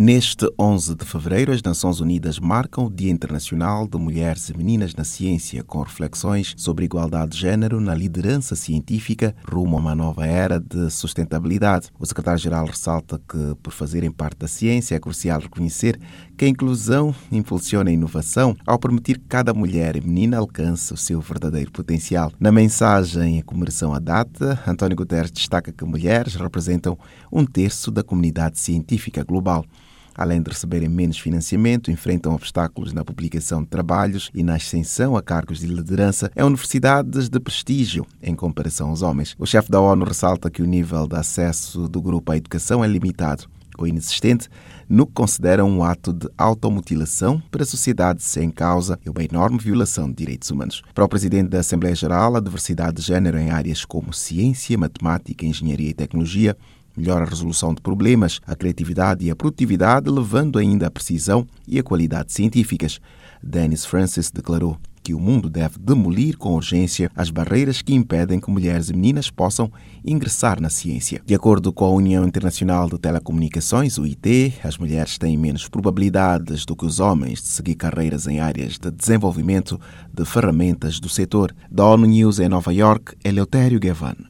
Neste 11 de fevereiro, as Nações Unidas marcam o Dia Internacional de Mulheres e Meninas na Ciência, com reflexões sobre igualdade de género na liderança científica rumo a uma nova era de sustentabilidade. O secretário-geral ressalta que, por fazerem parte da ciência, é crucial reconhecer que a inclusão impulsiona a inovação ao permitir que cada mulher e menina alcance o seu verdadeiro potencial. Na mensagem em comemoração à data, António Guterres destaca que mulheres representam um terço da comunidade científica global além de receberem menos financiamento, enfrentam obstáculos na publicação de trabalhos e na ascensão a cargos de liderança em universidades de prestígio em comparação aos homens. O chefe da ONU ressalta que o nível de acesso do grupo à educação é limitado ou inexistente, no que considera um ato de automutilação para a sociedade sem causa e uma enorme violação de direitos humanos. Para o presidente da Assembleia Geral, a diversidade de género em áreas como ciência, matemática, engenharia e tecnologia melhora a resolução de problemas, a criatividade e a produtividade, levando ainda a precisão e a qualidade científicas. Dennis Francis declarou que o mundo deve demolir com urgência as barreiras que impedem que mulheres e meninas possam ingressar na ciência. De acordo com a União Internacional de Telecomunicações, o IT, as mulheres têm menos probabilidades do que os homens de seguir carreiras em áreas de desenvolvimento de ferramentas do setor. Da ONU News em Nova York, Eleutério Gavan.